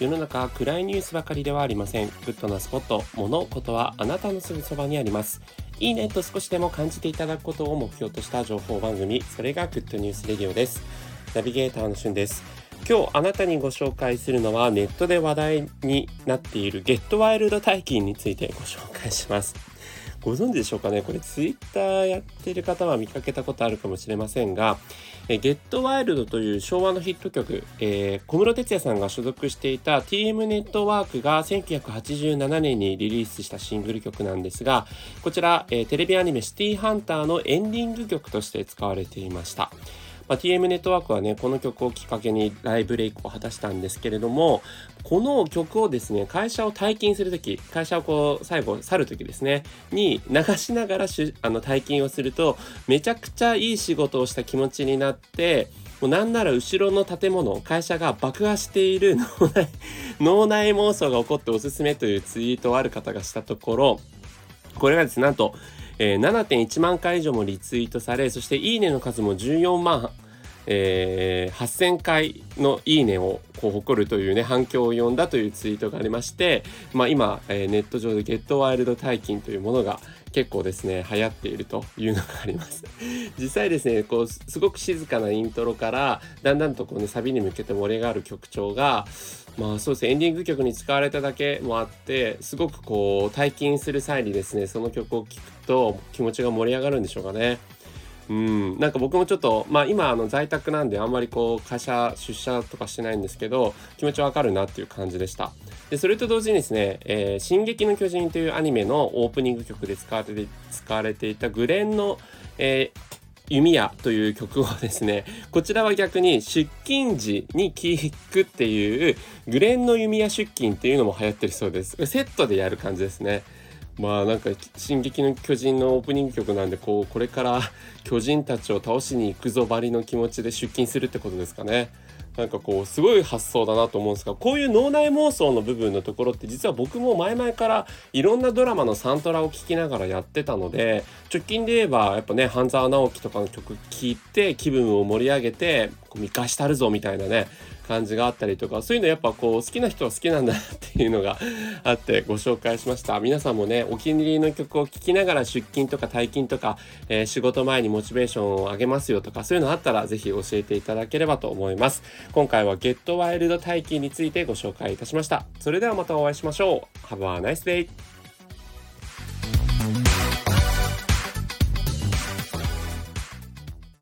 世の中暗いニュースばかりではありません。グッドなスポット物事はあなたのすぐそばにあります。いいねと少しでも感じていただくことを目標とした情報番組それがグッドニュースレディオです。ナビゲーターのしゅんです。今日あなたにご紹介するのはネットで話題になっている Get Wild退勤についてご紹介します。ご存知でしょうかね？これツイッターやってる方は見かけたことあるかもしれませんが「えゲットワイルドという昭和のヒット曲、えー、小室哲哉さんが所属していた TM ネットワークが1987年にリリースしたシングル曲なんですがこちら、えー、テレビアニメ「シティーハンター」のエンディング曲として使われていました。まあ、TM ネットワークはねこの曲をきっかけにライブレイクを果たしたんですけれどもこの曲をですね会社を退勤する時会社をこう最後去る時ですねに流しながらしあの退勤をするとめちゃくちゃいい仕事をした気持ちになってもうなんなら後ろの建物会社が爆破している 脳内脳内妄想が起こっておすすめというツイートをある方がしたところこれがですねなんとえー、7.1万回以上もリツイートされそしていいねの数も14万、えー、8000回のいいねをこう誇るというね反響を呼んだというツイートがありまして、まあ、今、えー、ネット上でゲットワイルド大金というものが結構ですね流行っているというのがあります 実際ですねこうすごく静かなイントロからだんだんとこうねサビに向けて盛り上がる曲調がまあそうですねエンディング曲に使われただけもあってすごくこう退勤する際にですねその曲を聴くと気持ちが盛り上がるんでしょうかね。うん、なんか僕もちょっとまあ今あの在宅なんであんまりこう会社出社とかしてないんですけど気持ちわかるなっていう感じでしたでそれと同時にですね「えー、進撃の巨人」というアニメのオープニング曲で使われて使われていたグレンの、えー弓矢という曲をですね、こちらは逆に出勤時に聴くっていうグレンの弓矢出勤っていうのも流行ってるそうです。セットでやる感じですね。まあなんか「進撃の巨人」のオープニング曲なんでこうこれから 巨人たちを倒しに行くぞばりの気持ちで出勤するってことですかね。なんかこうすごい発想だなと思うんですがこういう脳内妄想の部分のところって実は僕も前々からいろんなドラマのサントラを聴きながらやってたので直近で言えばやっぱね半沢直樹とかの曲聴いて気分を盛り上げて見返したるぞみたいなね感じがあったりとかそういうのやっぱこう好きな人は好きなんだなっていうのがあってご紹介しました。皆さんもねお気に入りの曲を聴きながら出勤とか退勤とか、えー、仕事前にモチベーションを上げますよとかそういうのあったら是非教えていただければと思います。今回はゲットワイルド待機についてご紹介いたしました。それではまたお会いしましょう。Have a nice day!